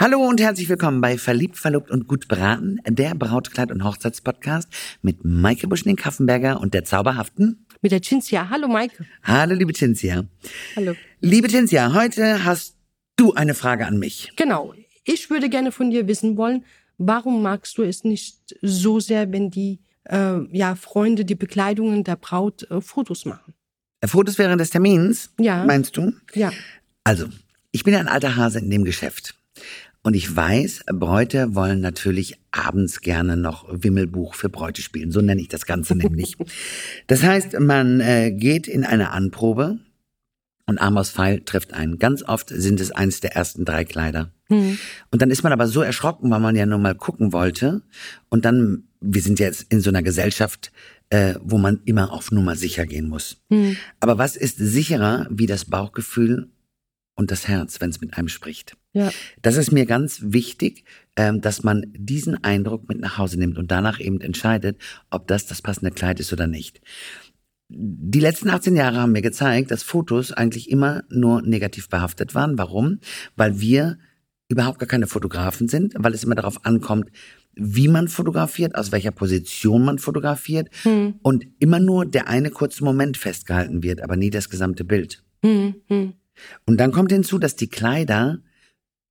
Hallo und herzlich willkommen bei Verliebt, Verlobt und Gut Beraten, der Brautkleid- und Hochzeitspodcast mit Maike Buschning-Kaffenberger und der Zauberhaften. Mit der Cinzia. Hallo Maike. Hallo, liebe Cinzia. Hallo. Liebe Cinzia, heute hast du eine Frage an mich. Genau. Ich würde gerne von dir wissen wollen, warum magst du es nicht so sehr, wenn die äh, ja, Freunde die Bekleidungen der Braut äh, Fotos machen? Äh, Fotos während des Termins? Ja. Meinst du? Ja. Also, ich bin ein alter Hase in dem Geschäft. Und ich weiß, Bräute wollen natürlich abends gerne noch Wimmelbuch für Bräute spielen. So nenne ich das Ganze nämlich. Das heißt, man äh, geht in eine Anprobe und Amos Pfeil trifft einen. Ganz oft sind es eins der ersten drei Kleider. Hm. Und dann ist man aber so erschrocken, weil man ja nur mal gucken wollte. Und dann, wir sind jetzt in so einer Gesellschaft, äh, wo man immer auf Nummer sicher gehen muss. Hm. Aber was ist sicherer wie das Bauchgefühl und das Herz, wenn es mit einem spricht? Ja. Das ist mir ganz wichtig, ähm, dass man diesen Eindruck mit nach Hause nimmt und danach eben entscheidet, ob das das passende Kleid ist oder nicht. Die letzten 18 Jahre haben mir gezeigt, dass Fotos eigentlich immer nur negativ behaftet waren. Warum? Weil wir überhaupt gar keine Fotografen sind, weil es immer darauf ankommt, wie man fotografiert, aus welcher Position man fotografiert Hm. und immer nur der eine kurze Moment festgehalten wird, aber nie das gesamte Bild. Hm. Hm. Und dann kommt hinzu, dass die Kleider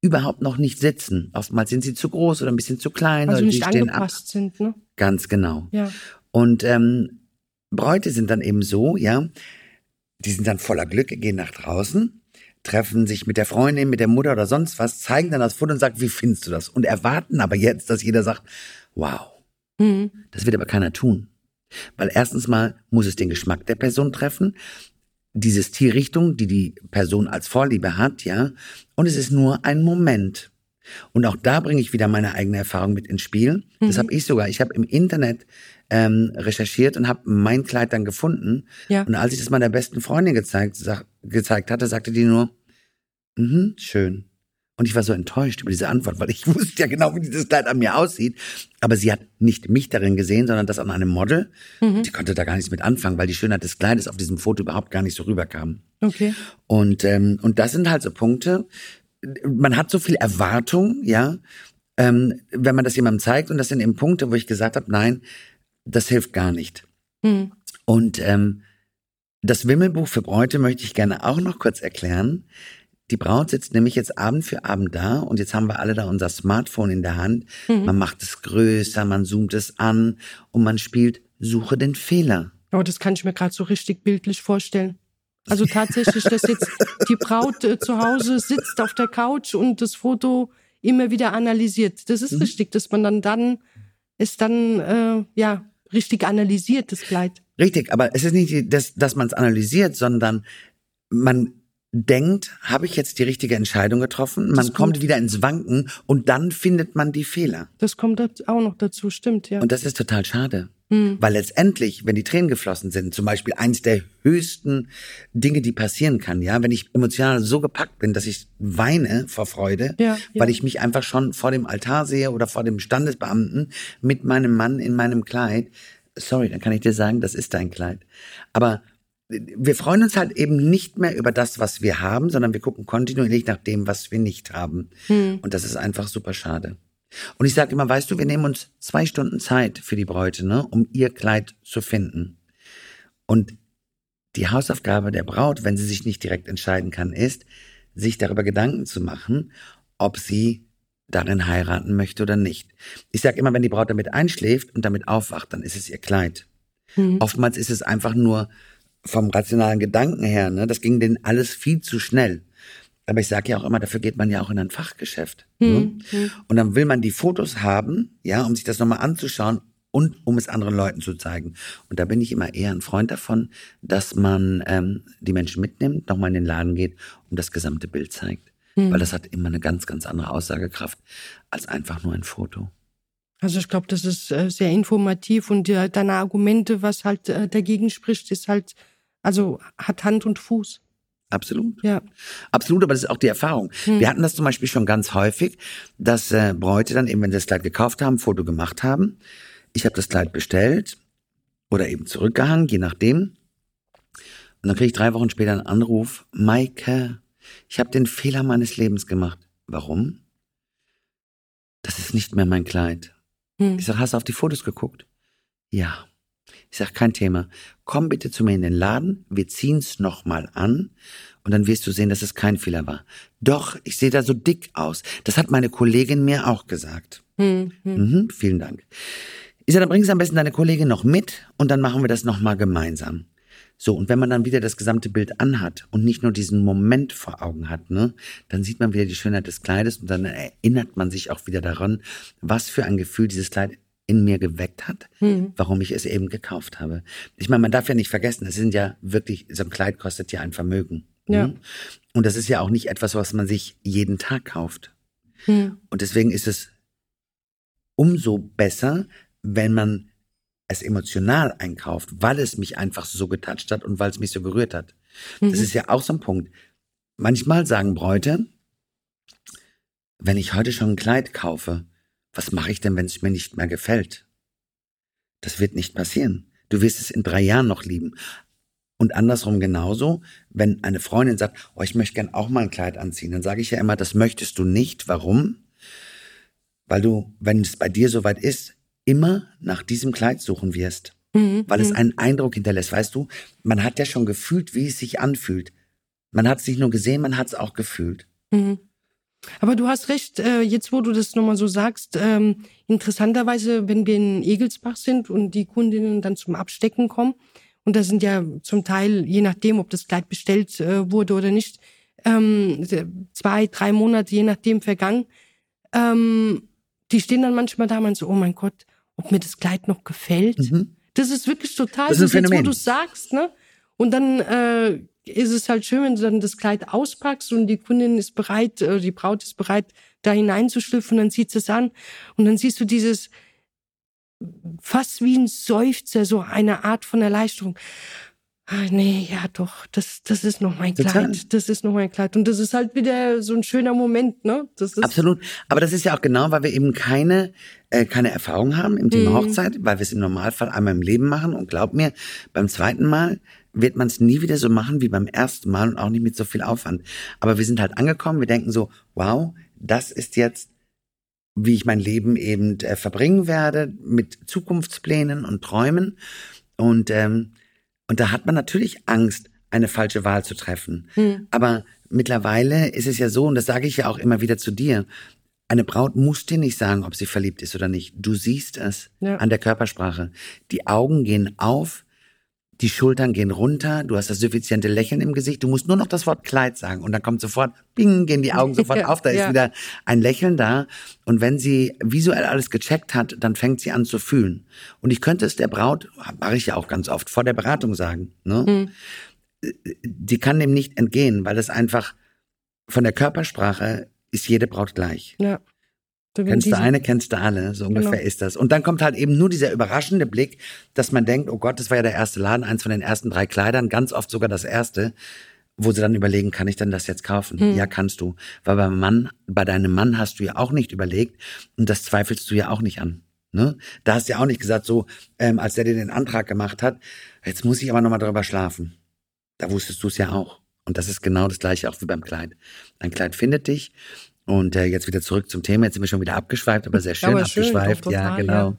überhaupt noch nicht sitzen. Oftmals sind sie zu groß oder ein bisschen zu klein Also oder nicht die stehen ab. angepasst sind, ne? Ganz genau. Ja. Und ähm, Bräute sind dann eben so, ja, die sind dann voller Glück, gehen nach draußen, treffen sich mit der Freundin, mit der Mutter oder sonst was, zeigen dann das Foto und sagen, wie findest du das? Und erwarten aber jetzt, dass jeder sagt, wow. Hm. Das wird aber keiner tun. Weil erstens mal muss es den Geschmack der Person treffen, diese Stilrichtung, die die Person als Vorliebe hat, ja. Und es ist nur ein Moment. Und auch da bringe ich wieder meine eigene Erfahrung mit ins Spiel. Das Mhm. habe ich sogar. Ich habe im Internet ähm, recherchiert und habe mein Kleid dann gefunden. Ja. Und als ich das meiner besten Freundin gezeigt, sag, gezeigt hatte, sagte die nur, mhm, schön. Und ich war so enttäuscht über diese Antwort, weil ich wusste ja genau, wie dieses Kleid an mir aussieht. Aber sie hat nicht mich darin gesehen, sondern das an einem Model. Mhm. Die konnte da gar nichts mit anfangen, weil die Schönheit des Kleides auf diesem Foto überhaupt gar nicht so rüberkam. Okay. Und, ähm, und das sind halt so Punkte. Man hat so viel Erwartung, ja, ähm, wenn man das jemandem zeigt. Und das sind eben Punkte, wo ich gesagt habe, nein, das hilft gar nicht. Hm. Und ähm, das Wimmelbuch für Bräute möchte ich gerne auch noch kurz erklären. Die Braut sitzt nämlich jetzt Abend für Abend da und jetzt haben wir alle da unser Smartphone in der Hand. Mhm. Man macht es größer, man zoomt es an und man spielt Suche den Fehler. Aber das kann ich mir gerade so richtig bildlich vorstellen. Also tatsächlich, dass jetzt die Braut äh, zu Hause sitzt auf der Couch und das Foto immer wieder analysiert. Das ist Mhm. richtig, dass man dann dann es dann äh, ja richtig analysiert das Kleid. Richtig, aber es ist nicht, dass, dass man es analysiert, sondern man denkt, habe ich jetzt die richtige Entscheidung getroffen? Man kommt gut. wieder ins Wanken und dann findet man die Fehler. Das kommt auch noch dazu, stimmt ja. Und das ist total schade. Hm. Weil letztendlich, wenn die Tränen geflossen sind, zum Beispiel eins der höchsten Dinge, die passieren kann, ja, wenn ich emotional so gepackt bin, dass ich weine vor Freude, Ja, ja. weil ich mich einfach schon vor dem Altar sehe oder vor dem Standesbeamten mit meinem Mann in meinem Kleid, sorry, dann kann ich dir sagen, das ist dein Kleid. Aber wir freuen uns halt eben nicht mehr über das, was wir haben, sondern wir gucken kontinuierlich nach dem, was wir nicht haben. Hm. Und das ist einfach super schade. Und ich sage immer, weißt du, wir nehmen uns zwei Stunden Zeit für die Bräute, ne, um ihr Kleid zu finden. Und die Hausaufgabe der Braut, wenn sie sich nicht direkt entscheiden kann, ist, sich darüber Gedanken zu machen, ob sie darin heiraten möchte oder nicht. Ich sage immer, wenn die Braut damit einschläft und damit aufwacht, dann ist es ihr Kleid. Hm. Oftmals ist es einfach nur vom rationalen Gedanken her, ne, das ging denen alles viel zu schnell. Aber ich sage ja auch immer, dafür geht man ja auch in ein Fachgeschäft. Ne? Hm. Und dann will man die Fotos haben, ja, um sich das nochmal anzuschauen und um es anderen Leuten zu zeigen. Und da bin ich immer eher ein Freund davon, dass man ähm, die Menschen mitnimmt, nochmal in den Laden geht und das gesamte Bild zeigt. Hm. Weil das hat immer eine ganz, ganz andere Aussagekraft als einfach nur ein Foto. Also ich glaube, das ist äh, sehr informativ und äh, deine Argumente, was halt äh, dagegen spricht, ist halt, also hat Hand und Fuß. Absolut. Ja. Absolut, aber das ist auch die Erfahrung. Hm. Wir hatten das zum Beispiel schon ganz häufig, dass äh, Bräute dann eben, wenn sie das Kleid gekauft haben, Foto gemacht haben. Ich habe das Kleid bestellt oder eben zurückgehangen, je nachdem. Und dann kriege ich drei Wochen später einen Anruf, Maike, ich habe den Fehler meines Lebens gemacht. Warum? ist nicht mehr mein Kleid. Hm. Ich sag, hast du auf die Fotos geguckt? Ja. Ich sag, kein Thema. Komm bitte zu mir in den Laden, wir ziehen's nochmal an und dann wirst du sehen, dass es kein Fehler war. Doch, ich sehe da so dick aus. Das hat meine Kollegin mir auch gesagt. Hm, hm. Mhm, vielen Dank. Ich sage, dann bringst du am besten deine Kollegin noch mit und dann machen wir das nochmal gemeinsam. So, und wenn man dann wieder das gesamte Bild anhat und nicht nur diesen Moment vor Augen hat, ne, dann sieht man wieder die Schönheit des Kleides und dann erinnert man sich auch wieder daran, was für ein Gefühl dieses Kleid in mir geweckt hat, mhm. warum ich es eben gekauft habe. Ich meine, man darf ja nicht vergessen, es sind ja wirklich, so ein Kleid kostet ja ein Vermögen. Ja. Ne? Und das ist ja auch nicht etwas, was man sich jeden Tag kauft. Mhm. Und deswegen ist es umso besser, wenn man es emotional einkauft, weil es mich einfach so getatscht hat und weil es mich so gerührt hat. Mhm. Das ist ja auch so ein Punkt. Manchmal sagen Bräute, wenn ich heute schon ein Kleid kaufe, was mache ich denn, wenn es mir nicht mehr gefällt? Das wird nicht passieren. Du wirst es in drei Jahren noch lieben. Und andersrum genauso, wenn eine Freundin sagt, oh, ich möchte gern auch mal ein Kleid anziehen, dann sage ich ja immer, das möchtest du nicht. Warum? Weil du, wenn es bei dir soweit ist, immer nach diesem Kleid suchen wirst. Mhm. Weil es mhm. einen Eindruck hinterlässt. Weißt du, man hat ja schon gefühlt, wie es sich anfühlt. Man hat es nicht nur gesehen, man hat es auch gefühlt. Mhm. Aber du hast recht, äh, jetzt wo du das nochmal so sagst, ähm, interessanterweise, wenn wir in Egelsbach sind und die Kundinnen dann zum Abstecken kommen, und da sind ja zum Teil, je nachdem, ob das Kleid bestellt äh, wurde oder nicht, ähm, zwei, drei Monate, je nachdem, vergangen, ähm, die stehen dann manchmal da und so, oh mein Gott, ob mir das Kleid noch gefällt. Mhm. Das ist wirklich total, das ist ein jetzt, wo du sagst, ne? Und dann äh, ist es halt schön, wenn du dann das Kleid auspackst und die Kundin ist bereit, äh, die Braut ist bereit, da hineinzuschlüpfen, dann sieht sie es an und dann siehst du dieses fast wie ein Seufzer, so eine Art von Erleichterung. Ah, nee, ja doch, das, das ist noch mein Total. Kleid, das ist noch mein Kleid. Und das ist halt wieder so ein schöner Moment, ne? Absolut. Aber das ist ja auch genau, weil wir eben keine, äh, keine Erfahrung haben im Thema mhm. Hochzeit, weil wir es im Normalfall einmal im Leben machen. Und glaub mir, beim zweiten Mal wird man es nie wieder so machen wie beim ersten Mal und auch nicht mit so viel Aufwand. Aber wir sind halt angekommen, wir denken so, wow, das ist jetzt, wie ich mein Leben eben äh, verbringen werde, mit Zukunftsplänen und Träumen. Und, ähm, und da hat man natürlich Angst, eine falsche Wahl zu treffen. Hm. Aber mittlerweile ist es ja so, und das sage ich ja auch immer wieder zu dir, eine Braut muss dir nicht sagen, ob sie verliebt ist oder nicht. Du siehst es ja. an der Körpersprache. Die Augen gehen auf, die Schultern gehen runter, du hast das suffiziente Lächeln im Gesicht, du musst nur noch das Wort Kleid sagen und dann kommt sofort, bing, gehen die Augen sofort auf, da ist ja. wieder ein Lächeln da und wenn sie visuell alles gecheckt hat, dann fängt sie an zu fühlen. Und ich könnte es der Braut, mache ich ja auch ganz oft, vor der Beratung sagen, ne? Mhm. Die kann dem nicht entgehen, weil das einfach von der Körpersprache ist jede Braut gleich. Ja. Kennst du eine, kennst du alle, so ungefähr genau. ist das. Und dann kommt halt eben nur dieser überraschende Blick, dass man denkt, oh Gott, das war ja der erste Laden, eins von den ersten drei Kleidern, ganz oft sogar das erste, wo sie dann überlegen, kann ich denn das jetzt kaufen? Hm. Ja, kannst du. Weil beim Mann, bei deinem Mann hast du ja auch nicht überlegt und das zweifelst du ja auch nicht an. Ne? Da hast du ja auch nicht gesagt, so, ähm, als der dir den Antrag gemacht hat, jetzt muss ich aber nochmal drüber schlafen. Da wusstest du es ja auch. Und das ist genau das gleiche auch wie beim Kleid. Ein Kleid findet dich und äh, jetzt wieder zurück zum Thema. Jetzt sind wir schon wieder abgeschweift, aber sehr schön aber abgeschweift. Schön, total, ja, genau. Ja.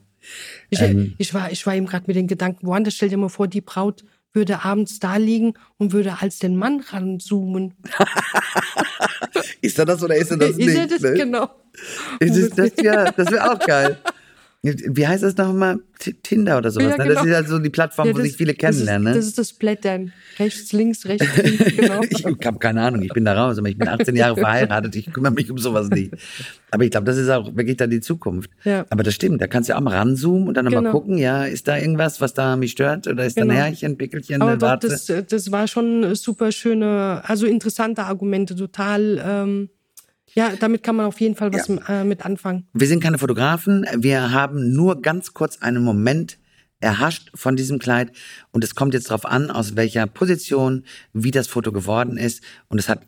Ich, ähm, ich, war, ich war eben gerade mit den Gedanken woanders. Stell dir mal vor, die Braut würde abends da liegen und würde als den Mann ranzoomen. ist er das oder ist er das nicht? Ist er das, ne? genau. Ist das, ja, das wäre auch geil. Wie heißt das nochmal? Tinder oder sowas. Ja, genau. Das ist halt so die Plattform, ja, das, wo sich viele kennenlernen. Das ist, das, ist das Blättern. Rechts, links, rechts, links, genau. ich habe keine Ahnung, ich bin da raus, aber ich bin 18 Jahre verheiratet, ich kümmere mich um sowas nicht. Aber ich glaube, das ist auch wirklich dann die Zukunft. Ja. Aber das stimmt, da kannst du ja auch mal ranzoomen und dann genau. nochmal gucken, ja, ist da irgendwas, was da mich stört? Oder ist genau. da ein genau. Härchen, Pickelchen, aber doch, das, das war schon super schöne, also interessante Argumente, total... Ähm, ja, damit kann man auf jeden Fall was ja. äh, mit anfangen. Wir sind keine Fotografen. Wir haben nur ganz kurz einen Moment erhascht von diesem Kleid. Und es kommt jetzt darauf an, aus welcher Position, wie das Foto geworden ist. Und es hat,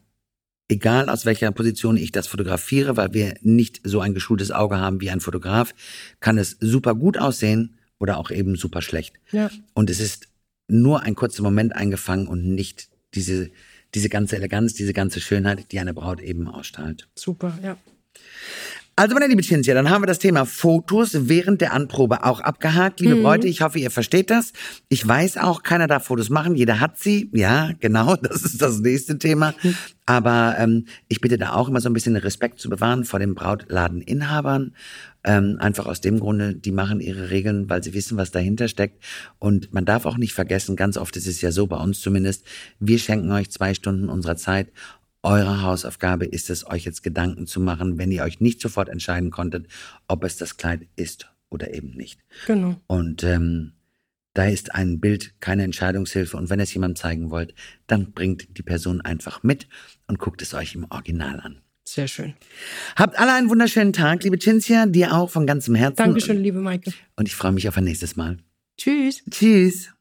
egal aus welcher Position ich das fotografiere, weil wir nicht so ein geschultes Auge haben wie ein Fotograf, kann es super gut aussehen oder auch eben super schlecht. Ja. Und es ist nur ein kurzer Moment eingefangen und nicht diese diese ganze Eleganz, diese ganze Schönheit, die eine Braut eben ausstrahlt. Super, ja. Also, meine liebe Cinzia, dann haben wir das Thema Fotos während der Anprobe auch abgehakt. Liebe Mhm. Bräute, ich hoffe, ihr versteht das. Ich weiß auch, keiner darf Fotos machen, jeder hat sie. Ja, genau, das ist das nächste Thema. Aber ähm, ich bitte da auch immer so ein bisschen Respekt zu bewahren vor den Brautladeninhabern. Ähm, einfach aus dem Grunde, die machen ihre Regeln, weil sie wissen, was dahinter steckt. Und man darf auch nicht vergessen, ganz oft ist es ja so, bei uns zumindest, wir schenken euch zwei Stunden unserer Zeit. Eure Hausaufgabe ist es, euch jetzt Gedanken zu machen, wenn ihr euch nicht sofort entscheiden konntet, ob es das Kleid ist oder eben nicht. Genau. Und ähm, da ist ein Bild keine Entscheidungshilfe. Und wenn ihr es jemandem zeigen wollt, dann bringt die Person einfach mit und guckt es euch im Original an. Sehr schön. Habt alle einen wunderschönen Tag, liebe Cinzia, dir auch von ganzem Herzen. Dankeschön, liebe Maike. Und ich freue mich auf ein nächstes Mal. Tschüss. Tschüss.